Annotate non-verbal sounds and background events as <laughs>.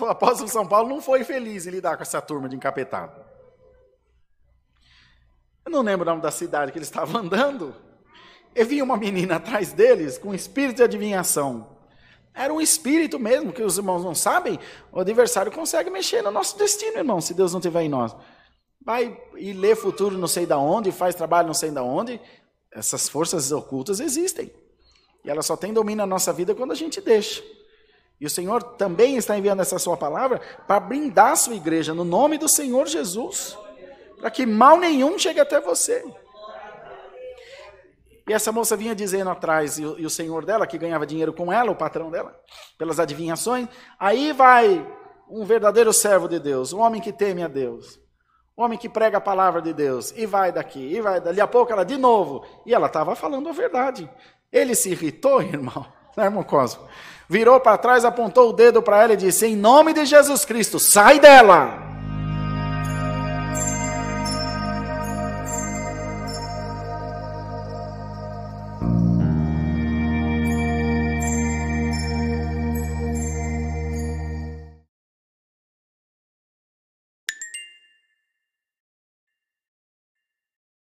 O apóstolo São Paulo não foi feliz em lidar com essa turma de encapetado. Eu não lembro o nome da cidade que ele estava <laughs> andando. E vinha uma menina atrás deles com um espírito de adivinhação. Era um espírito mesmo, que os irmãos não sabem. O adversário consegue mexer no nosso destino, irmão, se Deus não tiver em nós. Vai e lê futuro não sei da onde, faz trabalho não sei da onde. Essas forças ocultas existem. E elas só têm domínio na nossa vida quando a gente deixa. E o Senhor também está enviando essa sua palavra para brindar a sua igreja no nome do Senhor Jesus, para que mal nenhum chegue até você. E essa moça vinha dizendo atrás, e o, e o, senhor dela, que ganhava dinheiro com ela, o patrão dela, pelas adivinhações, aí vai um verdadeiro servo de Deus, um homem que teme a Deus, um homem que prega a palavra de Deus, e vai daqui, e vai dali a pouco ela de novo, e ela estava falando a verdade. Ele se irritou, <laughs> irmão, né, irmão Cosmo? Virou para trás, apontou o dedo para ela e disse: Em nome de Jesus Cristo, sai dela!